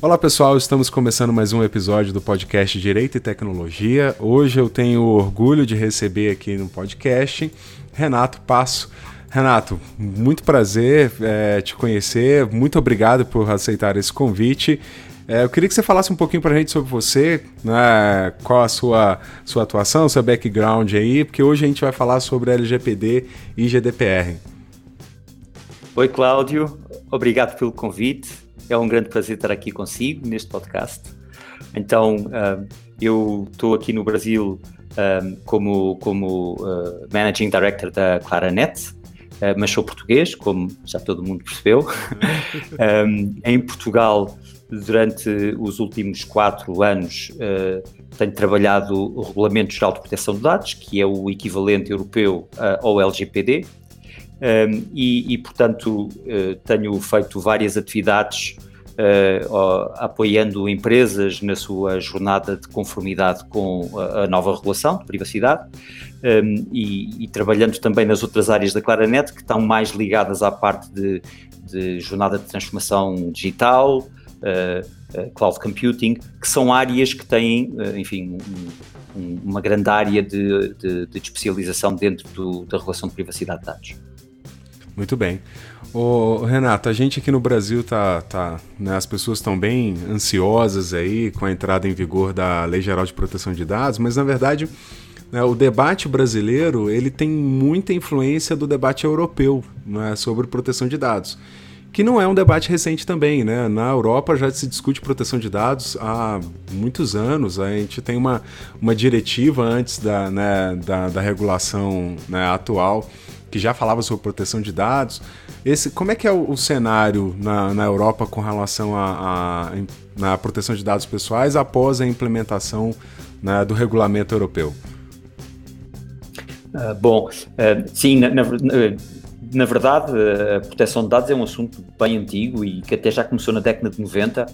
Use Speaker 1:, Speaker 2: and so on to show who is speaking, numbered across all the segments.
Speaker 1: Olá pessoal, estamos começando mais um episódio do podcast Direito e Tecnologia. Hoje eu tenho orgulho de receber aqui no podcast Renato Passo. Renato, muito prazer é, te conhecer, muito obrigado por aceitar esse convite. É, eu queria que você falasse um pouquinho para a gente sobre você, né, qual a sua, sua atuação, seu background aí, porque hoje a gente vai falar sobre LGPD e GDPR.
Speaker 2: Oi, Cláudio, obrigado pelo convite. É um grande prazer estar aqui consigo neste podcast. Então, uh, eu estou aqui no Brasil um, como, como uh, Managing Director da Claranet, uh, mas sou português, como já todo mundo percebeu. um, em Portugal, durante os últimos quatro anos, uh, tenho trabalhado regulamentos de autoproteção de dados, que é o equivalente europeu ao LGPD, um, e, e, portanto, uh, tenho feito várias atividades uh, apoiando empresas na sua jornada de conformidade com a, a nova regulação de privacidade um, e, e, trabalhando também nas outras áreas da Claranet que estão mais ligadas à parte de, de jornada de transformação digital, uh, cloud computing, que são áreas que têm, enfim, um, um, uma grande área de, de, de especialização dentro do, da regulação de privacidade de dados.
Speaker 1: Muito bem. Ô, Renato, a gente aqui no Brasil tá, tá né, as pessoas estão bem ansiosas aí com a entrada em vigor da Lei Geral de Proteção de Dados, mas na verdade né, o debate brasileiro ele tem muita influência do debate europeu né, sobre proteção de dados, que não é um debate recente também, né? Na Europa já se discute proteção de dados há muitos anos. A gente tem uma, uma diretiva antes da, né, da, da regulação né, atual que já falava sobre proteção de dados. Esse, como é que é o, o cenário na, na Europa com relação à a, a, proteção de dados pessoais após a implementação né, do regulamento europeu?
Speaker 2: Uh, bom, uh, sim, na, na, na, verdade, a proteção de dados é um assunto bem antigo e que até já começou na década de 90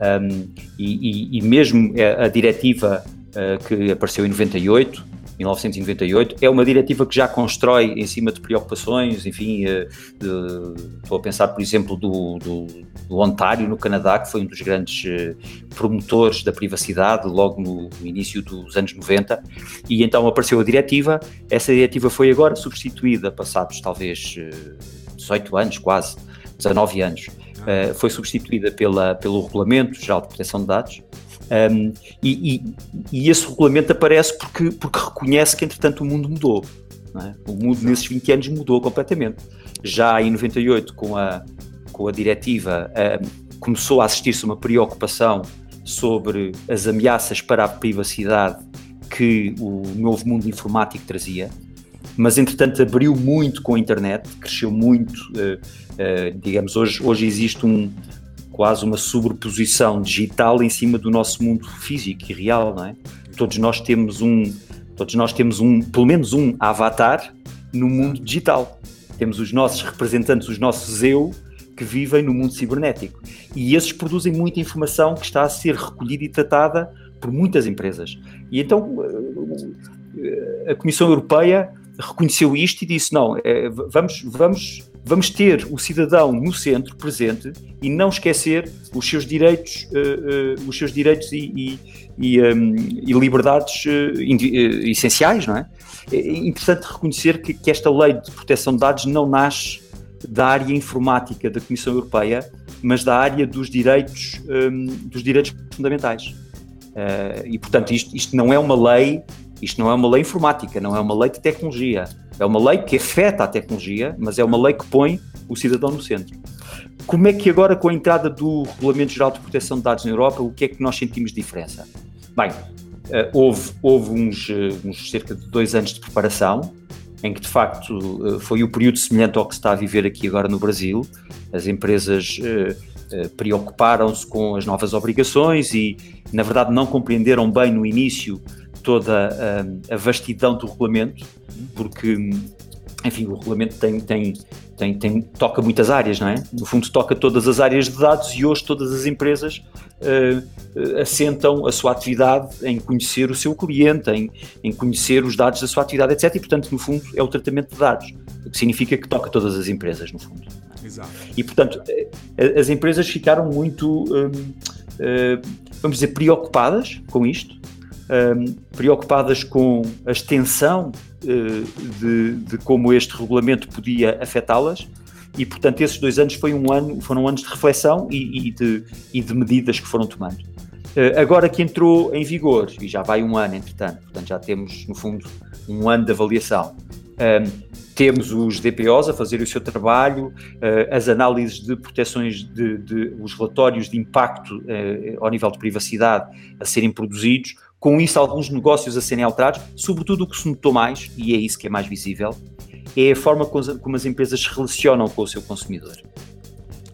Speaker 2: um, e, e, e, mesmo a diretiva uh, que apareceu em 98 1998. É uma diretiva que já constrói em cima de preocupações, enfim, eh, de, estou a pensar, por exemplo, do, do, do, Ontário, no Canadá, que foi um dos grandes eh, promotores da privacidade logo no, início dos anos 90, e então apareceu a diretiva. Essa diretiva foi agora substituída, passados talvez 18 eh, anos, quase 19 anos. Foi substituída pela, pelo Regulamento Geral de Proteção de Dados, um, e, e, e, esse regulamento aparece porque, porque reconhece que, entretanto, o mundo mudou. É? O mundo nesses 20 anos mudou completamente. Já em 98, com a, com a diretiva, um, começou a assistir-se uma preocupação sobre as ameaças para a privacidade que o novo mundo informático trazia, mas entretanto abriu muito com a internet, cresceu muito. Uh, uh, digamos, hoje, hoje existe um, quase uma sobreposição digital em cima do nosso mundo físico e real, não é? Todos nós temos um, todos nós temos um, pelo menos um avatar no mundo digital. Temos os nossos representantes, os nossos eu, que vivem no mundo cibernético. E esses produzem muita informação que está a ser recolhida e tratada por muitas empresas. E então a Comissão Europeia reconheceu isto e disse: não, é, vamos, vamos vamos ter o cidadão no centro, presente, e não esquecer os seus direitos, uh, uh, os seus direitos e, e, e, um, e liberdades uh, essenciais, não é? É interessante reconhecer que, que, esta lei de proteção de dados não nasce da área informática da Comissão Europeia, mas da área dos direitos, um, dos direitos fundamentais. e, portanto, isto, isto não é uma lei, isto não é uma lei informática, não é uma lei de tecnologia é uma lei que afeta a tecnologia, mas é uma lei que põe o cidadão no centro. Como é que agora, com a entrada do Regulamento Geral de Proteção de Dados na Europa, o que é que nós sentimos de diferença? Bem, uh, houve, houve uns, uh, uns, cerca de dois anos de preparação, em que de facto uh, foi o período semelhante ao que se está a viver aqui agora no Brasil. As empresas preocuparam-se com as novas obrigações e, na verdade, não compreenderam bem no início toda a vastidão do regulamento porque, enfim, o regulamento tem, tem, tem, tem, toca muitas áreas, não é? No fundo, toca todas as áreas de dados e hoje todas as empresas uh, assentam a sua atividade em conhecer o seu cliente, em, em conhecer os dados da sua atividade, etc. E, portanto, no fundo, é o tratamento de dados, o que significa que toca todas as empresas, no fundo. Exato. E, portanto, eh, as empresas ficaram muito, hum, vamos dizer, preocupadas com isto, hum, preocupadas com a extensão de, de como este regulamento podia afetá-las. E, portanto, esses dois anos foi um ano, foram anos de reflexão e, e, de, e de medidas que foram tomando. Agora que entrou em vigor, e já vai um ano, entretanto, portanto já temos, no fundo, um ano de avaliação, temos os DPOs a fazer o seu trabalho, uh, as análises de proteções, de, de, os relatórios de impacto ao nível de privacidade a serem produzidos, com isso alguns negócios a serem alterados, sobretudo o que se notou mais, e é isso que é mais visível, é a forma como as empresas se relacionam com o seu consumidor.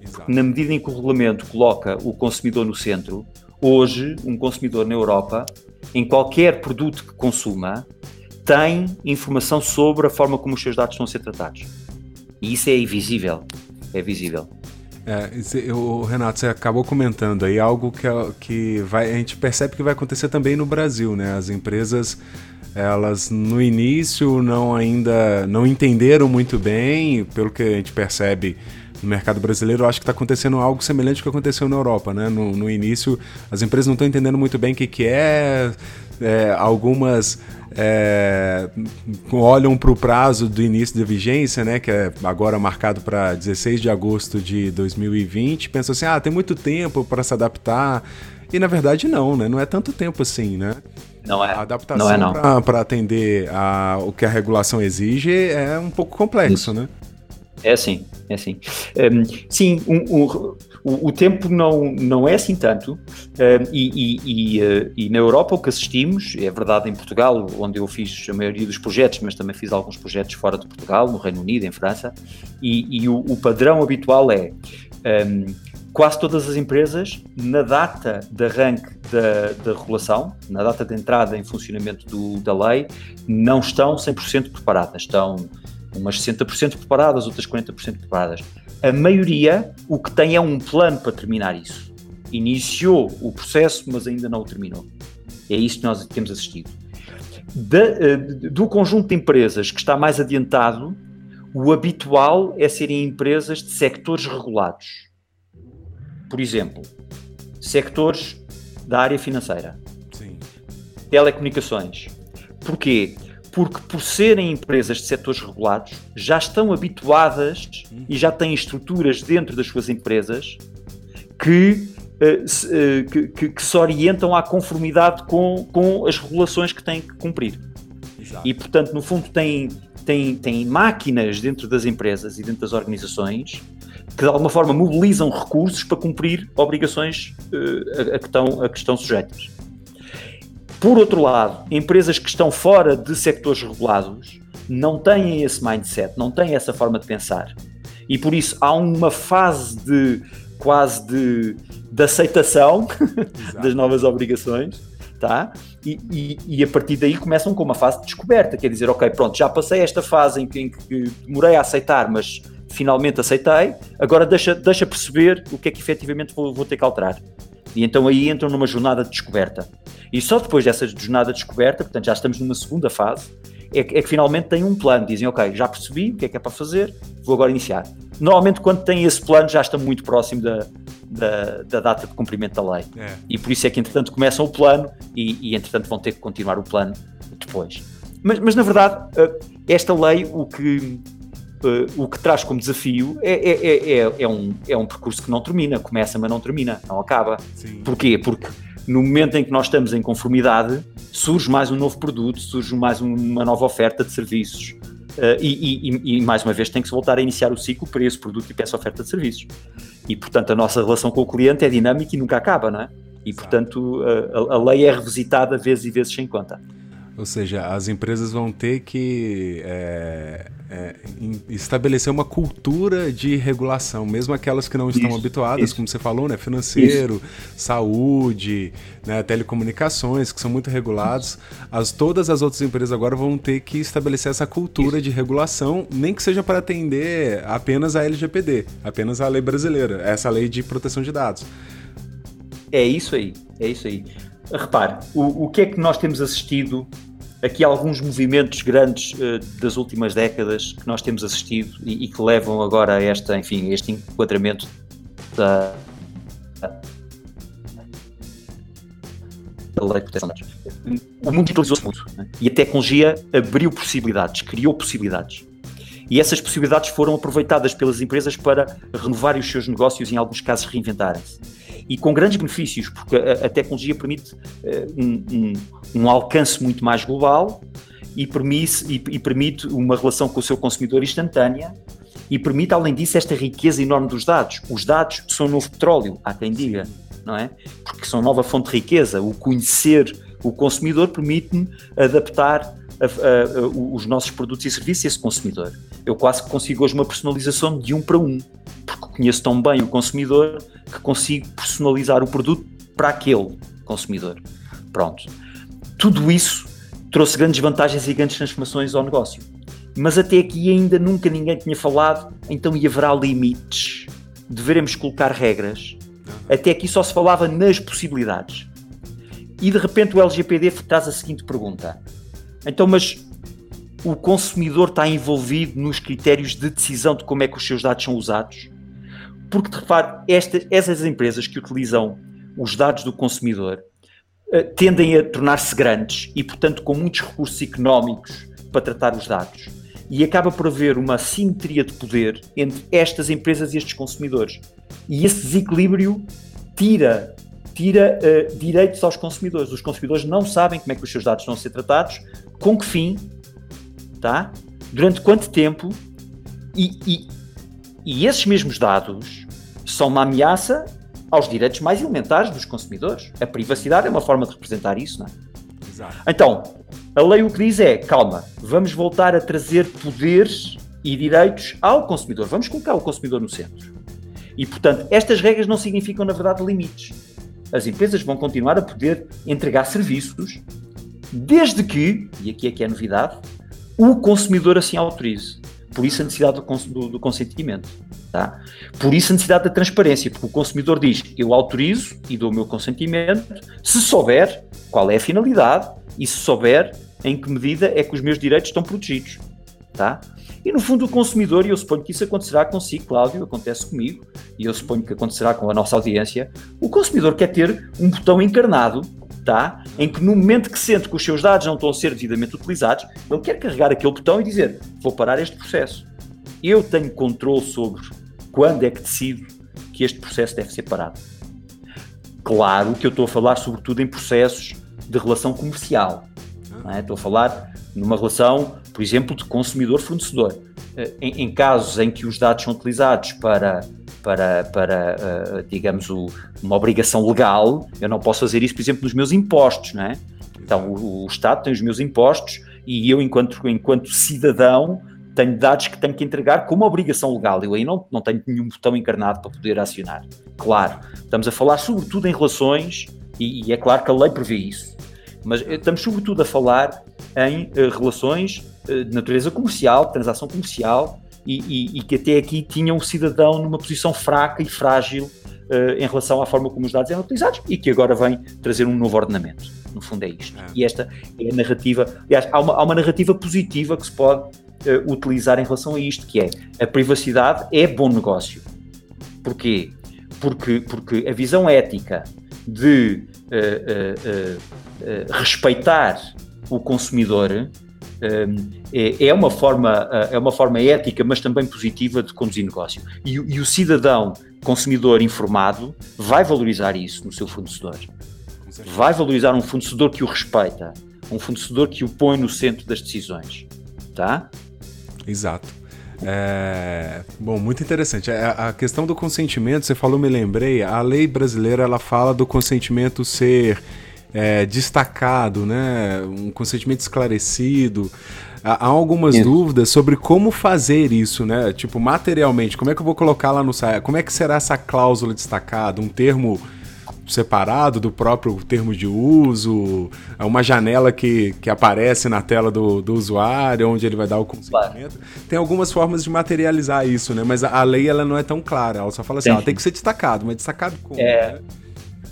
Speaker 2: Exato. Na medida em que o regulamento coloca o consumidor no centro, hoje um consumidor na Europa, em qualquer produto que consuma, tem informação sobre a forma como os seus dados estão a ser tratados. E isso é invisível. É visível.
Speaker 1: É, o Renato, você acabou comentando aí algo que, é que vai, a gente percebe que vai acontecer também no Brasil, né? As empresas, elas no início não ainda não entenderam muito bem, pelo que a gente percebe no mercado brasileiro, eu acho que está acontecendo algo semelhante ao que aconteceu na Europa, né? No, no início, as empresas não estão entendendo muito bem o que, que é, é algumas é, olham para o prazo do início da vigência, né, que é agora marcado para 16 de agosto de 2020, pensam assim, ah, tem muito tempo para se adaptar. E na verdade não, né? Não é tanto tempo assim, né?
Speaker 2: Não é.
Speaker 1: A adaptação
Speaker 2: não
Speaker 1: é, para atender a, o que a regulação exige é um pouco complexo, Isso. né?
Speaker 2: É assim, é assim. Um, sim, um, um, o, o, tempo não, não é assim tanto, e, e, e, uh, e, na Europa o que assistimos, é verdade em Portugal, onde eu fiz a maioria dos projetos, mas também fiz alguns projetos fora de Portugal, no Reino Unido, em França, e, o, o, padrão habitual é quase todas as empresas, na data de arranque da, da regulação, na data de entrada em funcionamento do, da lei, não estão 100% preparadas, estão umas 60% preparadas, outras 40% preparadas. A maioria, o que tem é um plano para terminar isso. Iniciou o processo, mas ainda não o terminou. É isso que nós temos assistido. Eh, do conjunto de empresas que está mais adiantado, o habitual é serem empresas de sectores regulados. Por exemplo, sectores da área financeira, Sim. telecomunicações. Porquê? Porque por serem empresas de setores regulados, já estão habituadas e já têm estruturas dentro das suas empresas que, se, uh, que, que, que, se orientam à conformidade com, com as regulações que têm que cumprir. Exato. E, portanto, no fundo, têm, têm, têm máquinas dentro das empresas e dentro das organizações que, de alguma forma, mobilizam recursos para cumprir obrigações uh, a, a, que estão, a que estão sujeitas. Por outro lado, empresas que estão fora de sectores regulados não têm esse mindset, não têm essa forma de pensar. E por isso há uma fase de quase de, de aceitação das novas obrigações, tá? E, e, e, a partir daí começam com uma fase de descoberta, quer dizer, ok, pronto, já passei esta fase em que, em que demorei a aceitar, mas finalmente aceitei, agora deixa, deixa perceber o que é que efetivamente vou, vou ter que alterar. E então aí entram numa jornada de descoberta. E só depois dessa jornada de descoberta, portanto já estamos numa segunda fase, é que, é que, finalmente têm um plano. Dizem, ok, já percebi o que é que é para fazer, vou agora iniciar. Normalmente, quando têm esse plano, já estão muito próximo da, da, da data de cumprimento da lei. É. E por isso é que, entretanto, começam o plano e, e, entretanto, vão ter que continuar o plano depois. Mas, mas na verdade, eh, esta lei, o que, uh, o que traz como desafio é, é, é, é, um, é um percurso que não termina, começa, mas não termina, não acaba. Sim. Porquê? Porque no momento em que nós estamos em conformidade, surge mais um novo produto, surge mais uma nova oferta de serviços. Uh, e, e, e, mais uma vez tem que se voltar a iniciar o ciclo para esse produto e para essa oferta de serviços. E portanto a nossa relação com o cliente é dinâmica e nunca acaba, não é? E portanto a, a lei é revisitada vezes e vezes sem conta.
Speaker 1: Ou seja, as empresas vão ter que é, é, estabelecer uma cultura de regulação, mesmo aquelas que não estão isso, habituadas, isso. como você falou, né? Financeiro, isso. saúde, né? telecomunicações, que são muito regulados. As, todas as outras empresas agora vão ter que estabelecer essa cultura de regulação, nem que seja para atender apenas a LGPD, apenas a lei brasileira, essa lei de proteção de dados.
Speaker 2: É isso aí, é isso aí. Repare, o, o que é que nós temos assistido aqui alguns movimentos grandes uh, das últimas décadas que nós temos assistido e, e, que levam agora a esta, enfim, este enquadramento da, da lei de proteção de dados. O mundo digitalizou-se muito né? e a tecnologia abriu possibilidades, criou possibilidades. E essas possibilidades foram aproveitadas pelas empresas para renovar os seus negócios e, em alguns casos, reinventarem-se e com grandes benefícios, porque a, a tecnologia permite uh, um, um, um, alcance muito mais global e permite, e, e permite uma relação com o seu consumidor instantânea e permite, além disso, esta riqueza enorme dos dados. Os dados são o novo petróleo, há quem diga, não é? Porque são nova fonte de riqueza. O conhecer o consumidor permite-me adaptar a, a, a, os nossos produtos e serviços a esse consumidor. Eu quase que consigo hoje uma personalização de um para um, porque conheço tão bem o consumidor que consigo personalizar o produto para aquele consumidor. Pronto. Tudo isso trouxe grandes vantagens e grandes transformações ao negócio. Mas até aqui ainda nunca ninguém tinha falado, então e haverá limites? Deveremos colocar regras? Até aqui só se falava nas possibilidades. E de repente o LGPD traz a seguinte pergunta: então, mas o consumidor está envolvido nos critérios de decisão de como é que os seus dados são usados? Porque, de repare, esta, essas empresas que utilizam os dados do consumidor uh, tendem a tornar-se grandes e, portanto, com muitos recursos económicos para tratar os dados. E acaba por haver uma simetria de poder entre estas empresas e estes consumidores. E esse desequilíbrio tira tira uh, direitos aos consumidores. Os consumidores não sabem como é que os seus dados estão a ser tratados, com que fim, tá? durante quanto tempo, e, e, e esses mesmos dados são uma ameaça aos direitos mais elementares dos consumidores. A privacidade é uma forma de representar isso, não é? Exato. Então, a lei o que diz é: calma, vamos voltar a trazer poderes e direitos ao consumidor. Vamos colocar o consumidor no centro. E, portanto, estas regras não significam, na verdade, limites as empresas vão continuar a poder entregar serviços, desde que, e aqui é que é a novidade, o consumidor assim autorize. Por isso a necessidade do, do, do consentimento. Tá? Por isso a necessidade da transparência, porque o consumidor diz eu autorizo e dou o meu consentimento se souber qual é a finalidade e se souber em que medida é que os meus direitos estão protegidos. Tá? E no fundo o consumidor, e eu suponho que isso acontecerá consigo, Cláudio, acontece comigo, e eu suponho que acontecerá com a nossa audiência, o consumidor quer ter um botão encarnado, tá? em que no momento que sente que os seus dados não estão a ser devidamente utilizados, ele quer carregar aquele botão e dizer, vou parar este processo. Eu tenho controle sobre quando é que decido que este processo deve ser parado. Claro que eu estou a falar sobretudo em processos de relação comercial. É? Estou a falar numa relação por exemplo, de consumidor-fornecedor. Eh, em, em, casos em que os dados são utilizados para, para, para uh, digamos, o, uma obrigação legal, eu não posso fazer isso, por exemplo, nos meus impostos, não é? Então, o, o Estado tem os meus impostos e eu, enquanto, enquanto cidadão, tenho dados que tenho que entregar como obrigação legal. Eu aí não, não tenho nenhum botão encarnado para poder acionar. Claro, estamos a falar sobretudo em relações, e, e é claro que a lei prevê isso, mas eh, estamos sobretudo a falar em uh, relações uh, de natureza comercial, transação comercial, e, e, e, que até aqui tinham o cidadão numa posição fraca e frágil uh, em relação à forma como os dados eram utilizados e que agora vem trazer um novo ordenamento. No fundo é isto. É. E esta é a narrativa. Aliás, há uma, há uma narrativa positiva que se pode utilizar em relação a isto, que é a privacidade é bom negócio. Porquê? Porque, porque a visão ética de respeitar o consumidor hum, é, é uma forma é uma forma ética, mas também positiva de conduzir negócio. E, e, o cidadão consumidor informado vai valorizar isso no seu fornecedor. Vai valorizar um fornecedor que o respeita, um fornecedor que o põe no centro das decisões, tá?
Speaker 1: Exato. É, bom, muito interessante. A, é, a, questão do consentimento, você falou, me lembrei. A lei brasileira ela fala do consentimento ser é, destacado, né? um consentimento esclarecido. Há algumas isso. dúvidas sobre como fazer isso, né? Tipo, materialmente, como é que eu vou colocar lá no site? Como é que será essa cláusula destacada? Um termo separado do próprio termo de uso, é uma janela que, que aparece na tela do, do usuário, onde ele vai dar o consentimento. Claro. Tem algumas formas de materializar isso, né? Mas a, a, lei ela não é tão clara. Ela só fala assim, tem, ó, tem que ser destacado, mas destacado como? É,
Speaker 2: né?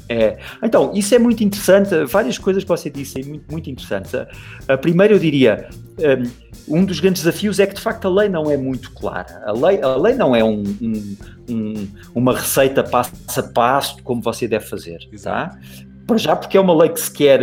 Speaker 2: É. Então, isso é muito interessante, várias coisas que você disse, muito, muito interessantes. A, primeira, eu diria, um, um, dos grandes desafios é que, de facto, a lei não é muito clara. A lei, a lei não é um, um, um uma receita passo a passo como você deve fazer, tá? Para já, porque é uma lei que se quer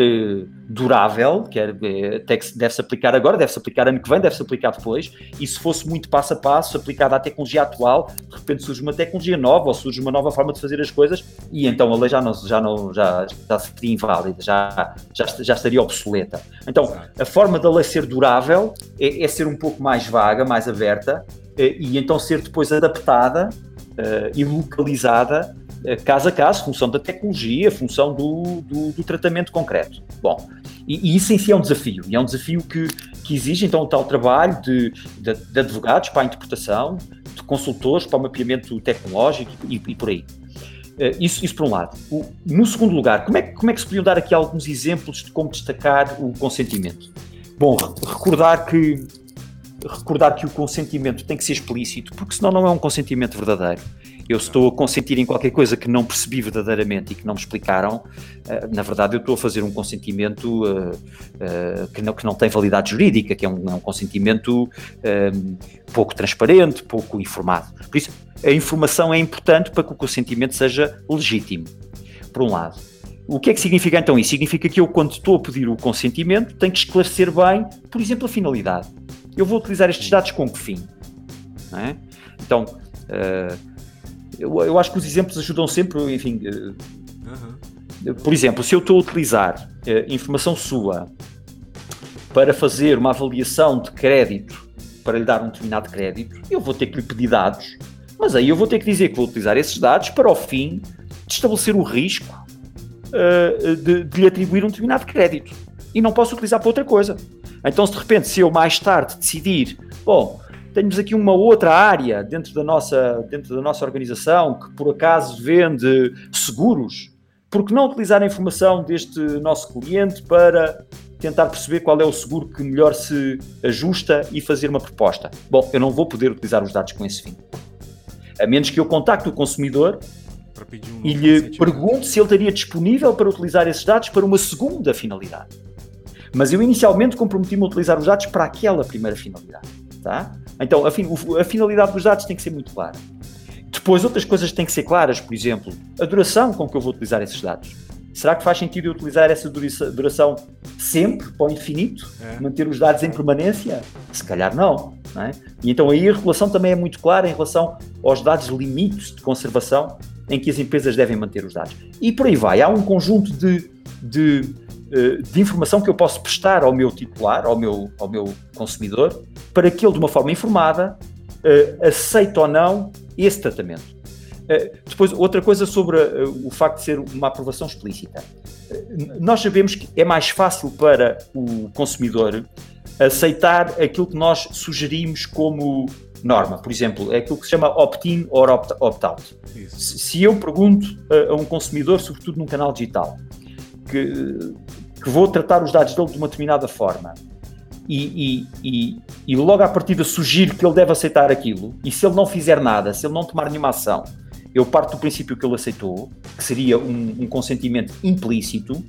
Speaker 2: durável, quer, eh, até que deve-se aplicar agora, deve-se aplicar ano que vem, deve-se aplicar depois, e se fosse muito passo a passo, aplicada à tecnologia atual, de repente surge uma tecnologia nova ou surge uma nova forma de fazer as coisas, e então a lei já não, já não já, já seria inválida, já, já, já estaria obsoleta. Então, a forma da lei ser durável é, é ser um pouco mais vaga, mais aberta, eh, e então ser depois adaptada uh, e localizada eh, caso a caso, função da tecnologia, função do, do, do tratamento concreto. Bom, e, e, isso em si é um desafio, e é um desafio que, que exige então o tal trabalho de, de, de advogados para a interpretação, de consultores para o mapeamento tecnológico e, e por aí. Uh, isso, isso por um lado. O, no segundo lugar, como é, como é que se podiam dar aqui alguns exemplos de como destacar o consentimento? Bom, recordar que recordar que o consentimento tem que ser explícito, porque senão não é um consentimento verdadeiro eu estou a consentir em qualquer coisa que não percebi verdadeiramente e que não me explicaram, eh, na verdade eu estou a fazer um consentimento uh, uh, que, não, que não tem validade jurídica, que é um, é um consentimento pouco transparente, pouco informado. Por isso, a informação é importante para que o consentimento seja legítimo, por um lado. O que é que significa então isso? Significa que eu, quando estou a pedir o consentimento, tenho que esclarecer bem, por exemplo, a finalidade. Eu vou utilizar estes dados com que fim? É? Então, uh, eu, eu acho que os exemplos ajudam sempre, enfim. Uhum. Por exemplo, se eu estou a utilizar uh, informação sua para fazer uma avaliação de crédito, para lhe dar um determinado crédito, eu vou ter que lhe pedir dados, mas aí eu vou ter que dizer que vou utilizar esses dados para, ao fim, de estabelecer o risco uh, de, de lhe atribuir um determinado crédito. E não posso utilizar para outra coisa. Então, se de repente, se eu mais tarde decidir, bom, temos aqui uma outra área dentro da nossa, dentro da nossa organização que por acaso vende seguros. Por que não utilizar a informação deste nosso cliente para tentar perceber qual é o seguro que melhor se ajusta e fazer uma proposta? Bom, eu não vou poder utilizar os dados com esse fim. A menos que eu contacte o consumidor um e lhe pergunte se ele estaria disponível para utilizar esses dados para uma segunda finalidade. Mas eu inicialmente comprometi-me a utilizar os dados para aquela primeira finalidade. Tá? Então, a, fin a finalidade dos dados tem que ser muito clara. Depois, outras coisas têm que ser claras, por exemplo, a duração com que eu vou utilizar esses dados. Será que faz sentido eu utilizar essa duração sempre, para o infinito? É. Manter os dados em permanência? Se calhar não. não é? E então aí a regulação também é muito clara em relação aos dados limites de conservação em que as empresas devem manter os dados. E por aí vai. Há um conjunto de, de de informação que eu posso prestar ao meu titular, ao meu, ao meu consumidor, para que ele, de uma forma informada, uh, aceite ou não esse tratamento. Uh, depois, outra coisa sobre o facto de ser uma aprovação explícita. nós sabemos que é mais fácil para o consumidor aceitar aquilo que nós sugerimos como norma. Por exemplo, é aquilo que se chama opt-in ou opt-out. Se eu pergunto a um consumidor, sobretudo num canal digital, que, que vou tratar os dados dele de uma determinada forma. E, e, e, e logo à partida sugiro que ele deve aceitar aquilo, e se ele não fizer nada, se ele não tomar nenhuma ação, eu parto do princípio que ele aceitou, que seria um, um consentimento implícito,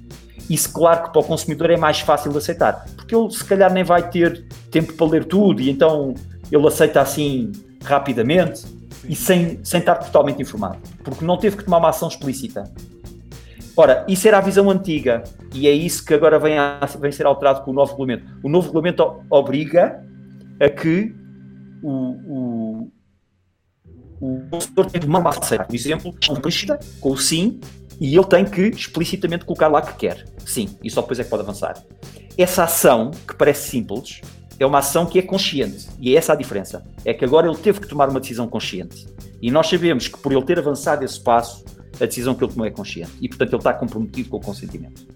Speaker 2: isso claro que para o consumidor é mais fácil de aceitar, porque ele se calhar nem vai ter tempo para ler tudo e então ele aceita assim rapidamente e sem, sem estar totalmente informado, porque não teve que tomar uma ação explícita. Ora, isso era a visão antiga e é isso que agora vem a vem ser alterado com o novo regulamento. O novo regulamento obriga a que o, o, consumidor tenha uma massa, por exemplo, com o sim, e ele tem que explicitamente colocar lá que quer. Sim, e só depois é que pode avançar. Essa ação, que parece simples, é uma ação que é consciente. E é essa a diferença. É que agora ele teve que tomar uma decisão consciente. E nós sabemos que por ele ter avançado esse passo, a decisão que ele tomou é consciente e, portanto, ele está comprometido com o consentimento.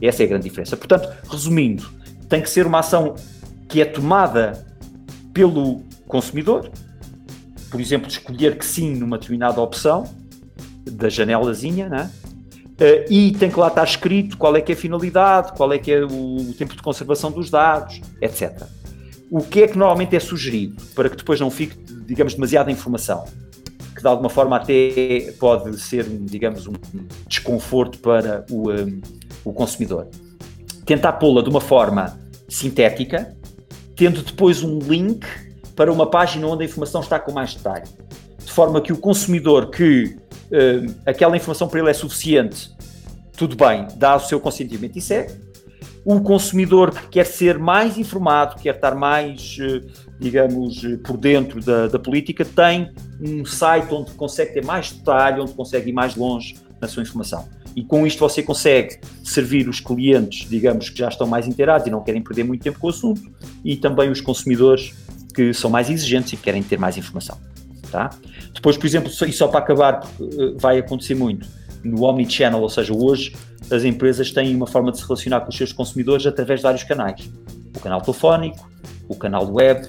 Speaker 2: Essa é a grande diferença. Portanto, resumindo, tem que ser uma ação que é tomada pelo consumidor, por exemplo, escolher que sim numa determinada opção da janelazinha, né? Uh, e tem que lá estar escrito qual é que é a finalidade, qual é que é o, o tempo de conservação dos dados, etc. O que é que normalmente é sugerido para que depois não fique, digamos, demasiada informação? De alguma forma até pode ser, digamos, um desconforto para o, um, o consumidor. Tentar pô-la de uma forma sintética, tendo depois um link para uma página onde a informação está com mais detalhe. De forma que o consumidor que uh, aquela informação para ele é suficiente, tudo bem, dá o seu consentimento e segue. O consumidor que quer ser mais informado, quer estar mais, uh, digamos, uh, por dentro da, da política, tem um site onde consegue ter mais detalhe, onde consegue ir mais longe na sua informação. E com isto você consegue servir os clientes, digamos, que já estão mais inteirados e não querem perder muito tempo com o assunto, e também os consumidores que são mais exigentes e querem ter mais informação. Tá? Depois, por exemplo, e só para acabar, porque eh, vai acontecer muito, no Omnichannel, ou seja, hoje as empresas têm uma forma de se relacionar com os seus consumidores através de vários canais. O canal telefónico, o canal web,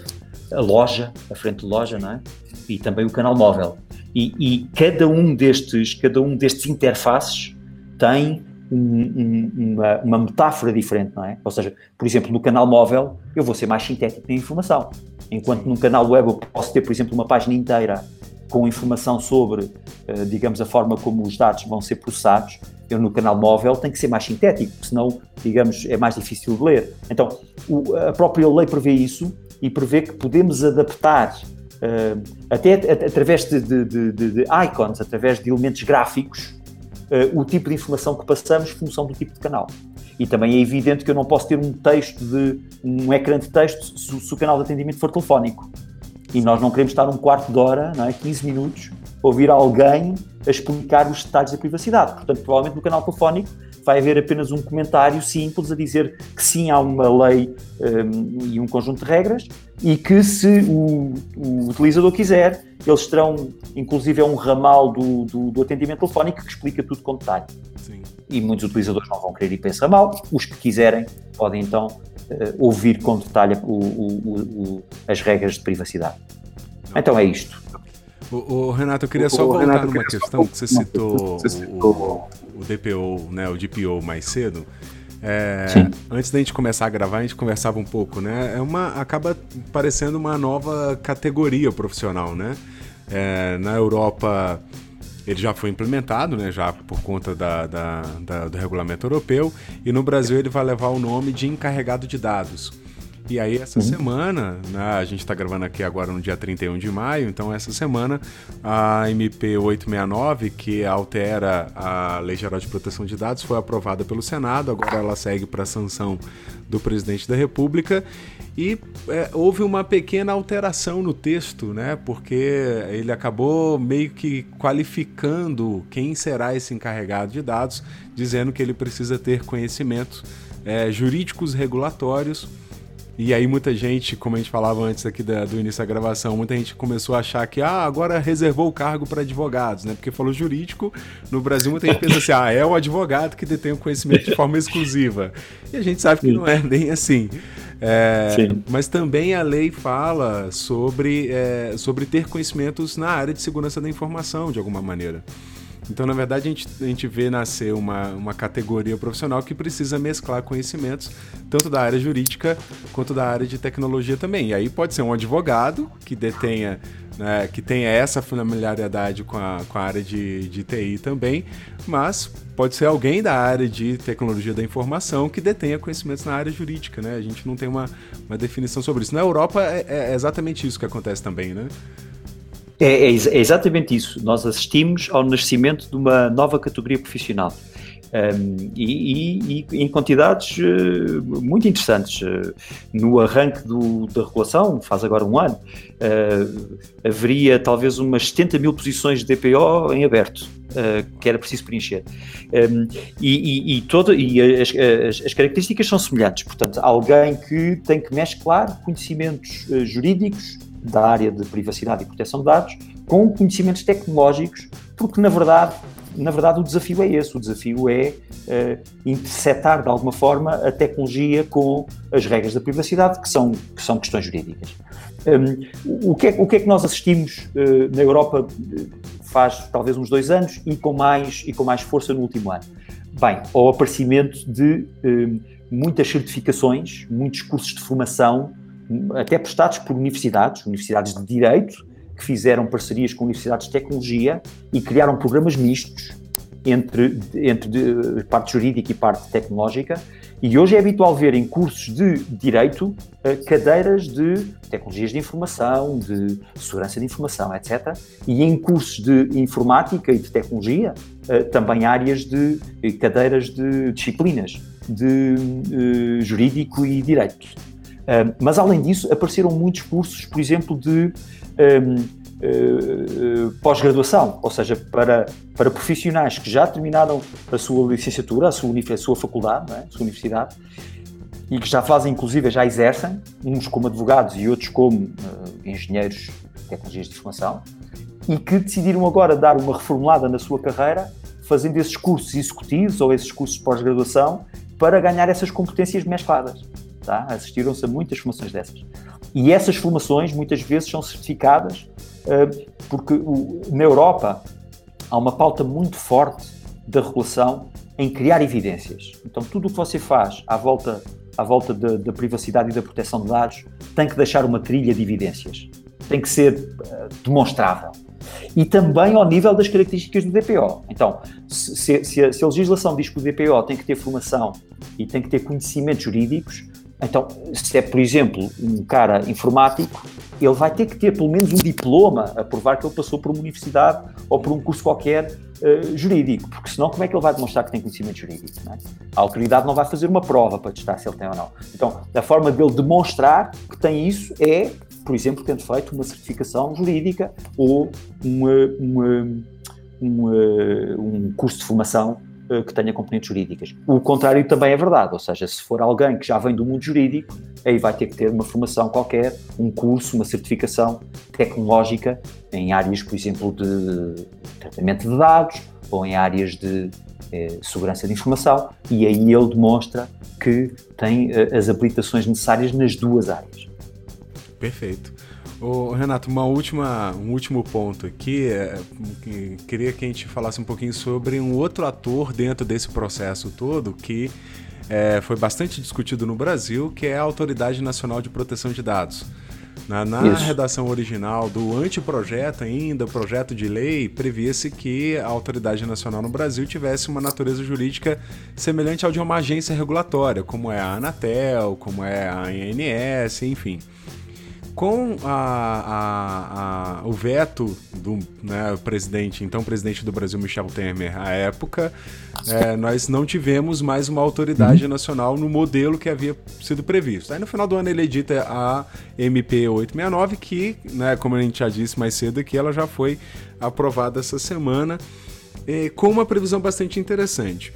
Speaker 2: a loja, a frente de loja, não é? E também o canal móvel. E, e cada um destes, cada um destes interfaces tem um, um, uma, uma, metáfora diferente, não é? Ou seja, por exemplo, no canal móvel eu vou ser mais sintético na informação, enquanto no canal web eu posso ter, por exemplo, uma página inteira com informação sobre, uh, digamos, a forma como os dados vão ser processados. Eu no canal móvel tenho que ser mais sintético, senão, digamos, é mais difícil de ler. Então, o, a própria lei prevê isso e prevê que podemos adaptar uh, até através de, de, de, de, icons, através de elementos gráficos, uh, o tipo de informação que passamos função do tipo de canal. E também é evidente que eu não posso ter um texto de um ecrã de texto se, se o canal de atendimento for telefónico. E nós não queremos estar um quarto de hora, não é? 15 minutos, a ouvir alguém a explicar os detalhes da privacidade. Portanto, provavelmente no canal telefónico vai haver apenas um comentário simples a dizer que sim, há uma lei um, e um conjunto de regras e que se o, o, utilizador quiser, eles terão, inclusive, é um ramal do, do, do atendimento telefónico que explica tudo com detalhe. Sim. E muitos utilizadores não vão querer ir para esse ramal, os que quiserem podem então ouvir com detalhe o, as regras de privacidade. Então é isto.
Speaker 1: O, o, Renato, eu queria só voltar Renato, numa questão que você citou, você citou o, o, DPO, né, o DPO mais cedo. É, antes da gente começar a gravar, a gente conversava um pouco, né? É uma, acaba parecendo uma nova categoria profissional, né? É, na Europa ele já foi implementado, né, já por conta da, da, da, do regulamento europeu, e no Brasil ele vai levar o nome de encarregado de dados. E aí, essa uhum. semana, né, a gente está gravando aqui agora no dia 31 de maio, então essa semana a MP 869, que altera a Lei Geral de Proteção de Dados, foi aprovada pelo Senado, agora ela segue para a sanção do presidente da República. E é, houve uma pequena alteração no texto, né? Porque ele acabou meio que qualificando quem será esse encarregado de dados, dizendo que ele precisa ter conhecimentos é, jurídicos regulatórios e aí muita gente, como a gente falava antes aqui da, do início da gravação, muita gente começou a achar que ah, agora reservou o cargo para advogados, né? Porque falou jurídico, no Brasil muita gente pensa assim, ah, é o advogado que detém o conhecimento de forma exclusiva. E a gente sabe que não é bem assim. É, mas também a lei fala sobre, é, sobre ter conhecimentos na área de segurança da informação, de alguma maneira. Então, na verdade, a gente, a gente vê nascer uma, uma categoria profissional que precisa mesclar conhecimentos, tanto da área jurídica quanto da área de tecnologia também. E aí pode ser um advogado que detenha. Né, que tenha essa familiaridade com a, com a área de, de TI também, mas pode ser alguém da área de tecnologia da informação que detenha conhecimentos na área jurídica, né? A gente não tem uma, uma definição sobre isso. Na Europa é, é exatamente isso que acontece também, né?
Speaker 2: É, é, é, exatamente isso. Nós assistimos ao nascimento de uma nova categoria profissional. Um, e, e, e, em quantidades uh, muito interessantes. Uh, no arranque do, da regulação, faz agora um ano, uh, haveria talvez umas 70 mil posições de DPO em aberto. que era preciso preencher. Um, e, e, todo, e as, as, as, características são semelhantes. Portanto, alguém que tem que mesclar conhecimentos jurídicos da área de privacidade e proteção de dados com conhecimentos tecnológicos, porque na verdade, na verdade o desafio é esse, o desafio é uh, interceptar de alguma forma a tecnologia com as regras da privacidade, que são, que são questões jurídicas. Um, o, que é, o que é que nós assistimos uh, na Europa eh, faz talvez uns dois anos e com mais, e com mais força no último ano? Bem, ao aparecimento de um, muitas certificações, muitos cursos de formação até prestados por universidades, universidades de direito, que fizeram parcerias com universidades de tecnologia e criaram programas mistos entre, entre parte jurídica e parte tecnológica. E hoje é habitual ver em cursos de direito eh, cadeiras de tecnologias de informação, de segurança de informação, etc. E em cursos de informática e de tecnologia, eh, também áreas de cadeiras de disciplinas de jurídico e direito. Mas além disso, apareceram muitos cursos, por exemplo, de uh, pós-graduação, ou seja, para, para profissionais que já terminaram a sua licenciatura, a sua, a sua faculdade, é? a sua universidade, e que já fazem, inclusive, já exercem, uns como advogados e outros como uh, engenheiros de tecnologias de informação, e que decidiram agora dar uma reformulada na sua carreira, fazendo esses cursos executivos ou esses cursos de pós-graduação para ganhar essas competências mescladas. Tá? Assistiram-se a muitas formações dessas. E essas formações muitas vezes são certificadas uh, porque o, na Europa há uma pauta muito forte da regulação em criar evidências. Então, tudo o que você faz à volta, à volta da, privacidade e da proteção de dados tem que deixar uma trilha de evidências. Tem que ser uh, demonstrável. E também ao nível das características do DPO. Então, se, se, a, se a legislação diz que o DPO tem que ter formação e tem que ter conhecimentos jurídicos, então, se é, por exemplo, um cara informático, ele vai ter que ter pelo menos um diploma a provar que ele passou por uma universidade ou por um curso qualquer uh, jurídico, porque senão como é que ele vai demonstrar que tem conhecimento jurídico? É? A autoridade não vai fazer uma prova para testar se ele tem ou não. Então, a forma dele demonstrar que tem isso é, por exemplo, tendo feito uma certificação jurídica ou uma, uma, uma, um curso de formação que tenha componentes jurídicas. O contrário também é verdade, ou seja, se for alguém que já vem do mundo jurídico, aí vai ter que ter uma formação qualquer, um curso, uma certificação tecnológica em áreas, por exemplo, de tratamento de dados ou em áreas de eh, segurança de informação, e aí ele demonstra que tem eh, as habilitações necessárias nas duas áreas.
Speaker 1: Perfeito. Ô, Renato, uma última, um último ponto aqui. É, que queria que a gente falasse um pouquinho sobre um outro ator dentro desse processo todo que é, foi bastante discutido no Brasil, que é a Autoridade Nacional de Proteção de Dados. Na, na redação original do anteprojeto ainda, projeto de lei, previa-se que a Autoridade Nacional no Brasil tivesse uma natureza jurídica semelhante ao de uma agência regulatória, como é a Anatel, como é a ANS, enfim com a, a, a, o veto do né, presidente, então presidente do Brasil, Michel Temer, à época, é, nós não tivemos mais uma autoridade uhum. nacional no modelo que havia sido previsto. Aí no final do ano ele edita a MP 869, que, né, como a gente já disse mais cedo aqui, ela já foi aprovada essa semana, com uma previsão bastante interessante.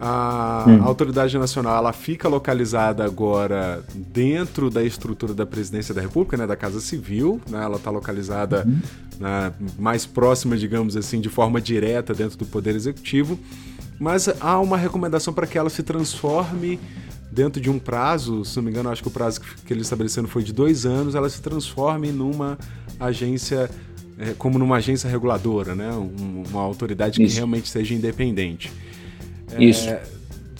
Speaker 1: A hum. autoridade nacional ela fica localizada agora dentro da estrutura da presidência da República, né, da Casa Civil. Né, ela está localizada uhum. né, mais próxima, digamos assim, de forma direta dentro do Poder Executivo. Mas há uma recomendação para que ela se transforme dentro de um prazo, se não me engano, acho que o prazo que eles estabeleceram foi de dois anos, ela se transforme numa agência, é, como numa agência reguladora, né? Um, uma autoridade Isso. que realmente seja independente.
Speaker 2: Isso. É,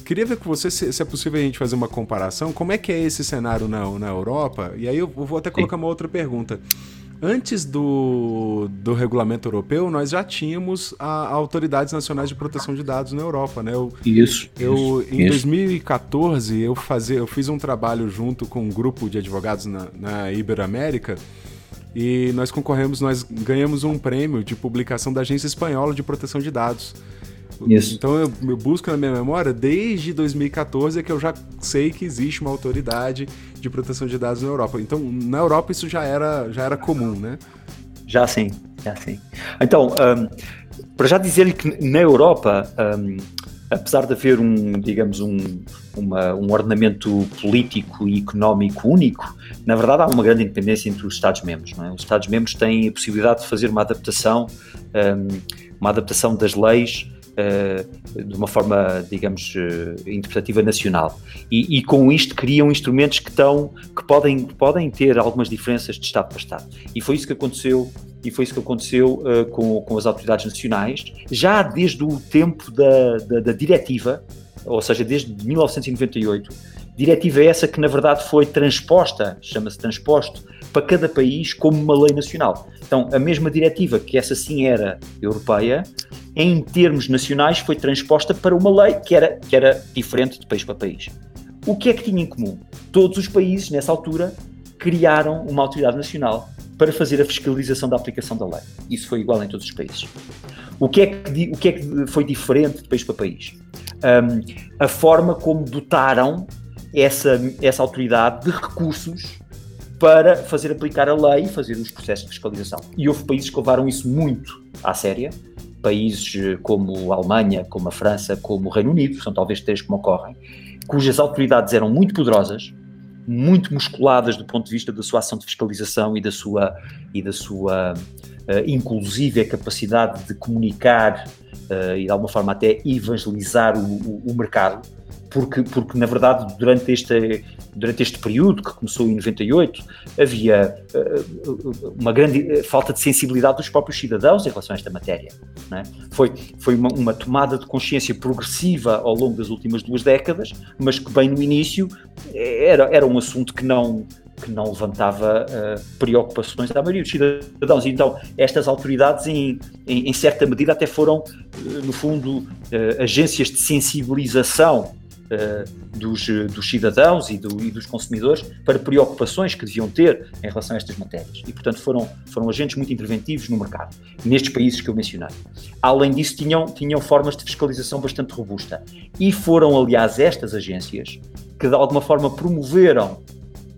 Speaker 1: queria ver com você se, se, é possível a gente fazer uma comparação. Como é que é esse cenário na, na Europa? E aí eu vou até colocar Sim. uma outra pergunta. Antes do, do regulamento europeu, nós já tínhamos a, a autoridades nacionais de proteção de dados na Europa, né? Eu,
Speaker 2: isso.
Speaker 1: Eu,
Speaker 2: isso,
Speaker 1: em isso. 2014, eu, fazia, eu fiz um trabalho junto com um grupo de advogados na, na Iberoamérica e nós concorremos, nós ganhamos um prêmio de publicação da Agência Espanhola de Proteção de Dados.
Speaker 2: Isso.
Speaker 1: Então eu, eu, busco na minha memória desde 2014 é que eu já sei que existe uma autoridade de proteção de dados na Europa. Então na Europa isso já era, já era comum, né?
Speaker 2: Já sim, já sim. Então, um, para já dizer-lhe que na Europa, um, apesar de haver um, digamos, um, uma, um ordenamento político e económico único, na verdade há uma grande independência entre os Estados-membros. É? Os Estados-membros têm a possibilidade de fazer uma adaptação, um, uma adaptação das leis eh, de uma forma, digamos, eh, interpretativa nacional. E, e, com isto criam instrumentos que, estão, que podem, podem ter algumas diferenças de Estado para Estado. E foi isso que aconteceu e foi isso que aconteceu uh, com, com as autoridades nacionais, já desde o tempo da, da, da diretiva, ou seja, desde 1998, diretiva essa que na verdade foi transposta, chama-se transposto, para cada país como uma lei nacional. Então, a mesma diretiva, que essa sim era europeia, em termos nacionais foi transposta para uma lei que era, que era diferente de país para país. O que é que tinha em comum? Todos os países, nessa altura, criaram uma autoridade nacional para fazer a fiscalização da aplicação da lei. Isso foi igual em todos os países. O que é que, o que, é que foi diferente de país para país? Um, a forma como dotaram essa, essa autoridade de recursos para fazer aplicar a lei e fazer os processos de fiscalização. E houve países que levaram isso muito à séria, países como a Alemanha, como a França, como o Reino Unido, são talvez três que me ocorrem, cujas autoridades eram muito poderosas, muito musculadas do ponto de vista da sua ação de fiscalização e da sua, e da sua uh, inclusive a capacidade de comunicar uh, e de alguma forma até evangelizar o, o, o mercado porque, porque na verdade durante este, durante este período, que começou em 98, havia uh, uma grande falta de sensibilidade dos próprios cidadãos em relação a esta matéria. É? Foi, foi uma, uma, tomada de consciência progressiva ao longo das últimas duas décadas, mas que bem no início era, era um assunto que não, que não levantava uh, preocupações da maioria dos cidadãos. Então, estas autoridades, em, em, em certa medida, até foram, uh, no fundo, uh, agências de sensibilização dos, dos, cidadãos e, do, e, dos consumidores para preocupações que deviam ter em relação a estas matérias. E, portanto, foram, foram agentes muito interventivos no mercado, nestes países que eu mencionei. Além disso, tinham, tinham formas de fiscalização bastante robusta. E foram, aliás, estas agências que, de alguma forma, promoveram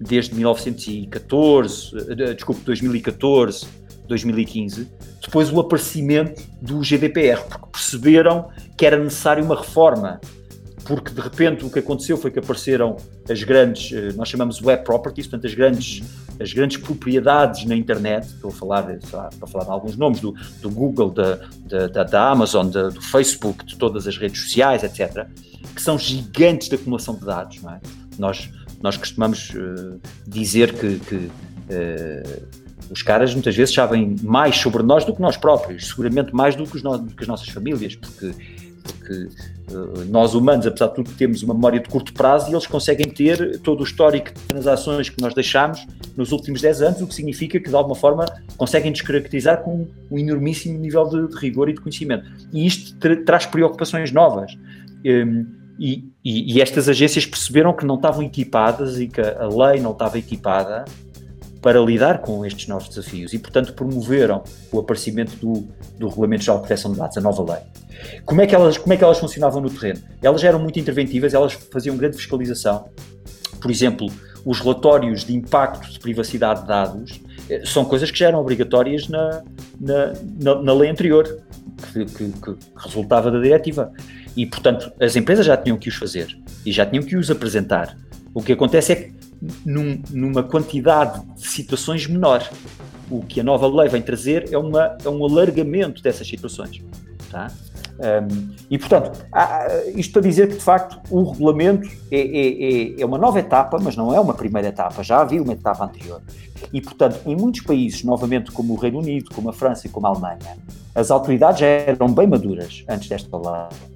Speaker 2: desde 1914, eh, desculpe, 2014, 2015, depois o aparecimento do GDPR, porque perceberam que era necessário uma reforma porque de repente o que aconteceu foi que apareceram as grandes, eh, nós chamamos web properties, portanto as grandes, as grandes propriedades na internet, estou a falar, lá, para falar de alguns nomes, do, do Google, da, da, da Amazon, da, do Facebook, de todas as redes sociais, etc., que são gigantes de acumulação de dados. É? Nós, nós costumamos uh, dizer que, que uh, os caras muitas vezes sabem mais sobre nós do que nós próprios, seguramente mais do que, no, do que as nossas famílias, porque porque uh, nós humanos, apesar de tudo, temos uma memória de curto prazo e eles conseguem ter todo o histórico de transações que nós deixámos nos últimos 10 anos, o que significa que, de alguma forma, conseguem descaracterizar com um enormíssimo nível de, de rigor e de conhecimento. E isto tra traz preocupações novas. Um, e, e, e, estas agências perceberam que não estavam equipadas e que a lei não estava equipada para lidar com estes novos desafios e, portanto, promoveram o aparecimento do, do Regulamento Geral de Proteção de Dados, a nova lei. Como é, que elas, como é que elas funcionavam no terreno? Elas eram muito interventivas, elas faziam grande fiscalização. Por exemplo, os relatórios de impacto de privacidade de dados eh, são coisas que já eram obrigatórias na, na, na, na lei anterior, que, que, que, resultava da diretiva. E, portanto, as empresas já tinham que os fazer e já tinham que os apresentar. O que acontece é que num, numa quantidade de situações menor. O que a nova lei vem trazer é, uma, é um alargamento dessas situações. Tá? Um, e, portanto, há, isto para dizer que, de facto, o regulamento é, é, é, é, uma nova etapa, mas não é uma primeira etapa, já havia uma etapa anterior. E, portanto, em muitos países, novamente como o Reino Unido, como a França e como a Alemanha, as autoridades já eram bem maduras antes desta lei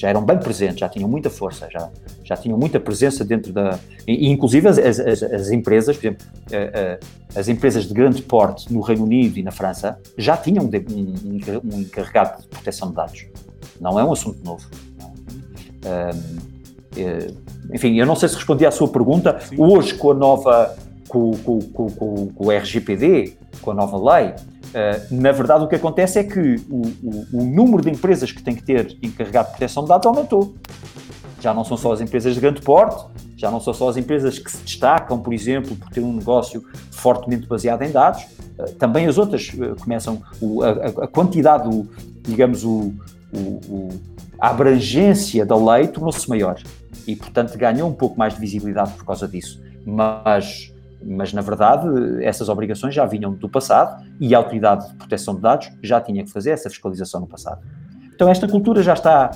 Speaker 2: já eram bem presentes, já tinham muita força, já, já tinham muita presença dentro da. E, inclusive as, as, as empresas, por exemplo, eh, eh, as empresas de grande porte no Reino Unido e na França já tinham um, um encarregado de proteção de dados. Não é um assunto novo. É, enfim, eu não sei se respondi à sua pergunta. Sim. Hoje, com a nova. Com, com, com, com o RGPD, com a nova lei, Uh, na verdade, o que acontece é que o, o, o, número de empresas que tem que ter encarregado de proteção de dados aumentou. Já não são só as empresas de grande porte, já não são só as empresas que se destacam, por exemplo, por ter um negócio fortemente baseado em dados, uh, também as outras uh, começam, o, a, a, quantidade, o, digamos, o, a abrangência da lei tornou-se maior e, portanto, ganhou um pouco mais de visibilidade por causa disso. Mas mas na verdade essas obrigações já vinham do passado e a Autoridade de Proteção de Dados já tinha que fazer essa fiscalização no passado. Então esta cultura já está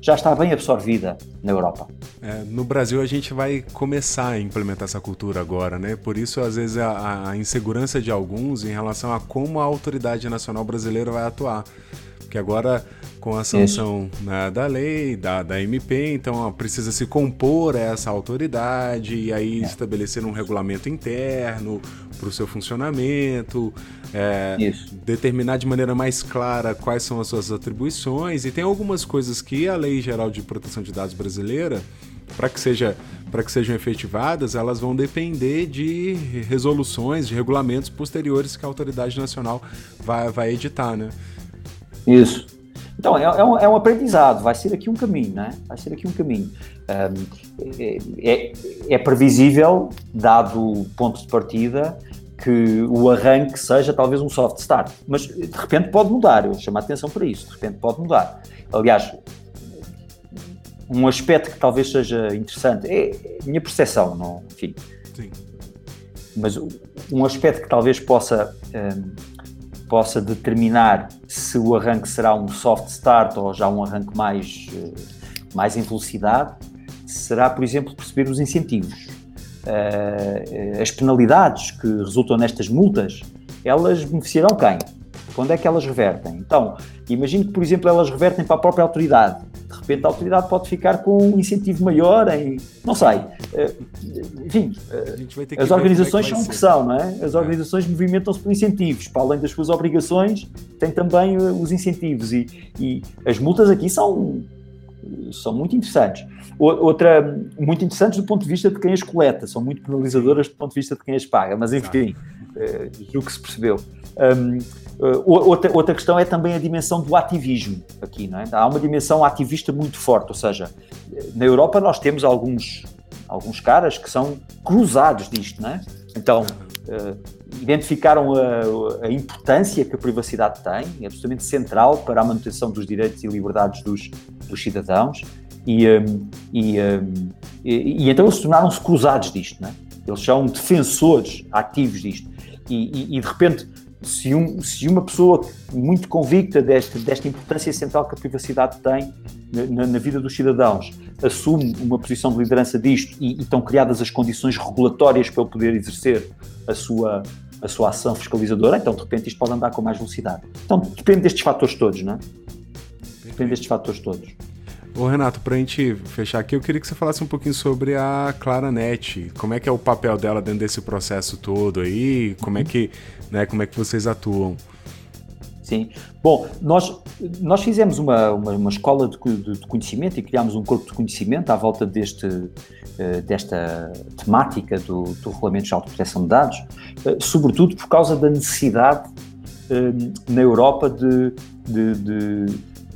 Speaker 2: já está bem absorvida na Europa.
Speaker 1: É, no Brasil a gente vai começar a implementar essa cultura agora, né? Por isso às vezes a, a insegurança de alguns em relação a como a autoridade nacional brasileira vai atuar Que agora com a sanção né, da lei, da, da MP, então precisa se compor essa autoridade e aí é. estabelecer um regulamento interno para o seu funcionamento, é, determinar de maneira mais clara quais são as suas atribuições e tem algumas coisas que a Lei Geral de Proteção de Dados brasileira para que seja para que sejam efetivadas, elas vão depender de resoluções, de regulamentos posteriores que a autoridade nacional vai, vai editar, né?
Speaker 2: Isso. Então, é, é, um, é um aprendizado, vai ser aqui um caminho, né? Vai ser aqui um caminho. Um, é, é, é, previsível, dado o ponto de partida, que o arranque seja talvez um soft start, mas de repente pode mudar, eu chamo a atenção para isso, de repente pode mudar. Aliás, um aspecto que talvez seja interessante, é a minha percepção, não, enfim. Sim. Mas um aspecto que talvez possa um, possa determinar se o arranque será um soft start ou já um arranque mais, eh, mais em velocidade, será, por exemplo, perceber os incentivos. Eh, as penalidades que resultam nestas multas, elas beneficiarão quem? Quando é que elas revertem? Então, imagino que, por exemplo, elas revertem para a própria autoridade de repente a autoridade pode ficar com um incentivo maior em. Não sei. Eh, enfim, eh, as organizações é que são o que são, não é? As organizações movimentam-se por incentivos. Para além das suas obrigações, têm também eh, os incentivos. E, e as multas aqui são, são muito interessantes. Outra, muito interessantes do ponto de vista de quem as coleta, são muito penalizadoras do ponto de vista de quem as paga, mas enfim, julgo que se percebeu. Um, Uh, outra, outra questão é também a dimensão do ativismo aqui, não é? Há uma dimensão ativista muito forte, ou seja, na Europa nós temos alguns, alguns caras que são cruzados disto, não é? Então, uh, identificaram a, a, importância que a privacidade tem, é absolutamente central para a manutenção dos direitos e liberdades dos, dos cidadãos, e, um, e, um, e, e, então eles tornaram-se cruzados disto, é? Eles são defensores ativos disto. e de repente se, um, se uma pessoa muito convicta desta, desta importância central que a privacidade tem na, na, vida dos cidadãos assume uma posição de liderança disto e, e estão criadas as condições regulatórias para ele poder exercer a sua, a sua ação fiscalizadora, então de repente isto pode andar com mais velocidade. Então depende destes fatores todos, não é? Depende destes fatores todos.
Speaker 1: Ô Renato, para a gente fechar aqui, eu queria que você falasse um pouquinho sobre a Claranet. Como é que é o papel dela dentro desse processo todo aí? Como é que, né, como é que vocês atuam?
Speaker 2: Sim. Bom, nós, nós fizemos uma, uma, uma escola de, de, de, conhecimento e criámos um corpo de conhecimento à volta deste, uh, desta temática do, do Regulamento de Proteção de Dados, uh, sobretudo por causa da necessidade uh, na Europa de, de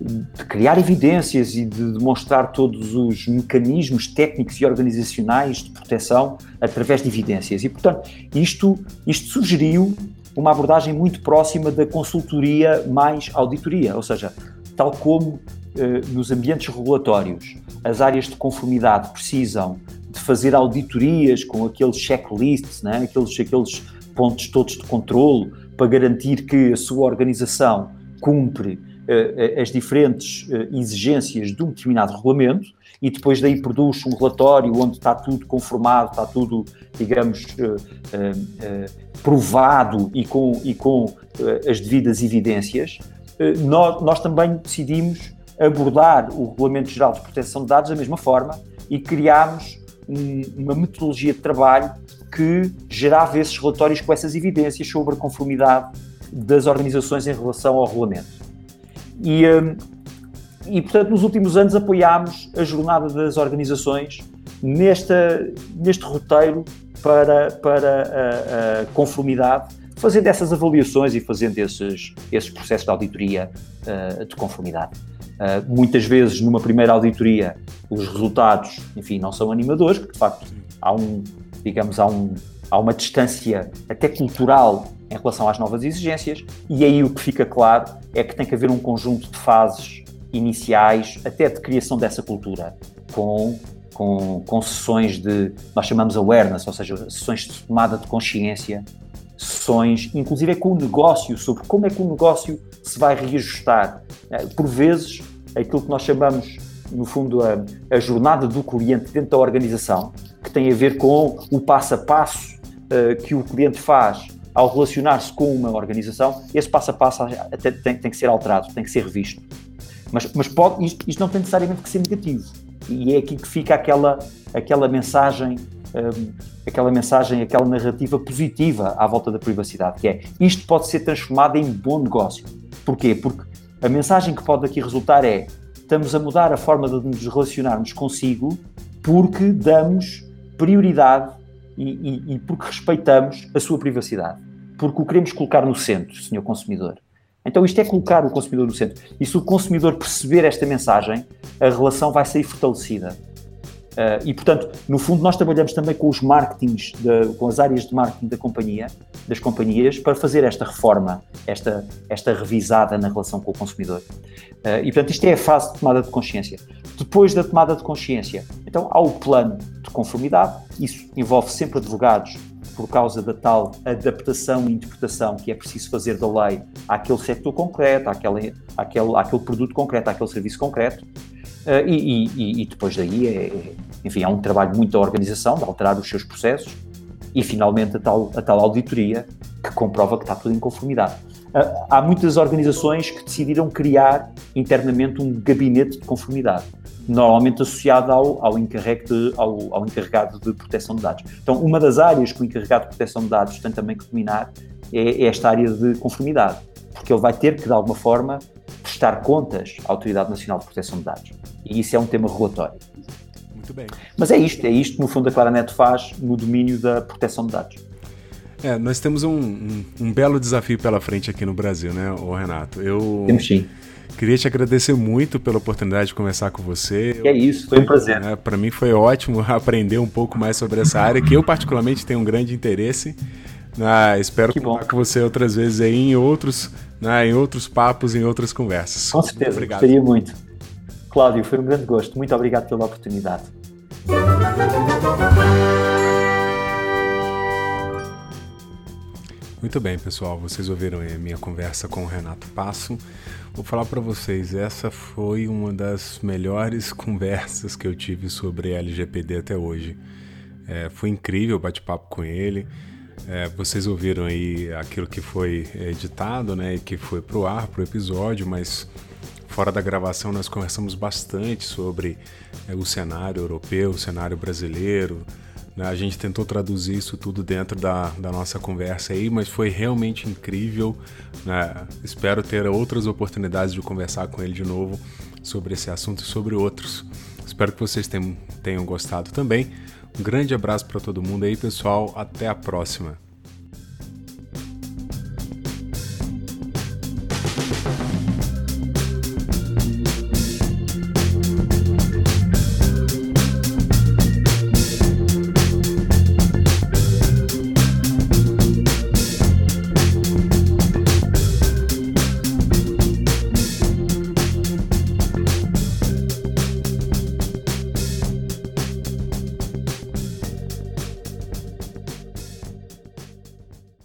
Speaker 2: de criar evidências e de demonstrar todos os mecanismos técnicos e organizacionais de proteção através de evidências. E, portanto, isto, isto sugeriu uma abordagem muito próxima da consultoria mais auditoria, ou seja, tal como eh, nos ambientes regulatórios as áreas de conformidade precisam de fazer auditorias com aqueles checklists, né, aqueles, aqueles pontos todos de controle para garantir que a sua organização cumpre as diferentes eh, exigências de um determinado regulamento e depois daí produz um relatório onde está tudo conformado, está tudo, digamos, provado e com, e com as devidas evidências, nós, nós também decidimos abordar o Regulamento Geral de Proteção de Dados da mesma forma e criámos um, uma metodologia de trabalho que gerava esses relatórios com essas evidências sobre a conformidade das organizações em relação ao regulamento. E, hum, e, portanto, nos últimos anos apoiámos a jornada das organizações nesta, neste roteiro para, para a, a conformidade, fazendo essas avaliações e fazendo esses, esses processos de auditoria uh, de conformidade. Uh, muitas vezes, numa primeira auditoria, os resultados, enfim, não são animadores, porque de facto há um, digamos, há, um, há uma distância até cultural em relação às novas exigências, e aí o que fica claro é que tem que haver um conjunto de fases iniciais, até de criação dessa cultura, com, com, com sessões de, nós chamamos awareness, ou seja, sessões de tomada de consciência, sessões, inclusive é com o negócio, sobre como é que o negócio se vai reajustar. É, por vezes, aquilo que nós chamamos, no fundo, a, a jornada do cliente dentro da organização, que tem a ver com o passo a passo uh, que o cliente faz ao relacionar-se com uma organização, esse passo a passo tem, tem, que ser alterado, tem que ser revisto. Mas, mas pode, isto, isto, não tem necessariamente que ser negativo. E é aqui que fica aquela, aquela mensagem, um, aquela mensagem, aquela narrativa positiva à volta da privacidade, que é isto pode ser transformado em bom negócio. Porquê? Porque a mensagem que pode aqui resultar é estamos a mudar a forma de nos relacionarmos consigo porque damos prioridade e, e, e porque respeitamos a sua privacidade. Porque o queremos colocar no centro, senhor consumidor. Então isto é colocar o consumidor no centro. E se o consumidor perceber esta mensagem, a relação vai sair fortalecida. Uh, e, portanto, no fundo, nós trabalhamos também com os marketings, de, com as áreas de marketing da companhia, das companhias, para fazer esta reforma, esta, esta revisada na relação com o consumidor. Uh, e, portanto, isto é a fase de tomada de consciência. Depois da tomada de consciência, então há o plano de conformidade, isso envolve sempre advogados, por causa da tal adaptação e interpretação que é preciso fazer da lei àquele sector concreto, àquele, àquele, àquele produto concreto, àquele serviço concreto. Uh, e, e, e, depois daí, é, é, enfim, há um trabalho muito da organização, de alterar os seus processos e, finalmente, a tal, a tal auditoria que comprova que está tudo em conformidade. Uh, há muitas organizações que decidiram criar internamente um gabinete de conformidade, normalmente associado ao, ao, de, ao, ao encarregado de proteção de dados. Então, uma das áreas que o encarregado de proteção de dados tem também que dominar é, é esta área de conformidade, porque ele vai ter que, de alguma forma, prestar contas à Autoridade Nacional de Proteção de Dados. E isso é um tema regulatório.
Speaker 1: Muito bem.
Speaker 2: Mas é isto, é isto que no fundo a Claranet faz no domínio da proteção de dados.
Speaker 1: É, nós temos um, um, um belo desafio pela frente aqui no Brasil, né, o Renato? Eu
Speaker 2: temos sim.
Speaker 1: Queria te agradecer muito pela oportunidade de conversar com você.
Speaker 2: É isso, foi um prazer.
Speaker 1: É, Para mim foi ótimo aprender um pouco mais sobre essa área, que eu particularmente tenho um grande interesse. Ah, espero que contar com você outras vezes aí em outros, né, em outros papos, em outras conversas.
Speaker 2: Com certeza, muito gostaria muito. Cláudio, foi um grande gosto. Muito obrigado pela oportunidade.
Speaker 1: Muito bem, pessoal. Vocês ouviram a minha conversa com o Renato Passo. Vou falar para vocês, essa foi uma das melhores conversas que eu tive sobre LGPD até hoje. É, foi incrível o bate-papo com ele. É, vocês ouviram aí aquilo que foi editado, né, e que foi pro ar, pro episódio, mas fora da gravação nós conversamos bastante sobre é, o cenário europeu, o cenário brasileiro. Né, a gente tentou traduzir isso tudo dentro da, da nossa conversa aí, mas foi realmente incrível. Né? Espero ter outras oportunidades de conversar com ele de novo sobre esse assunto e sobre outros. Espero que vocês tenham, tenham gostado também. Um grande abraço para todo mundo aí, pessoal. Até a próxima.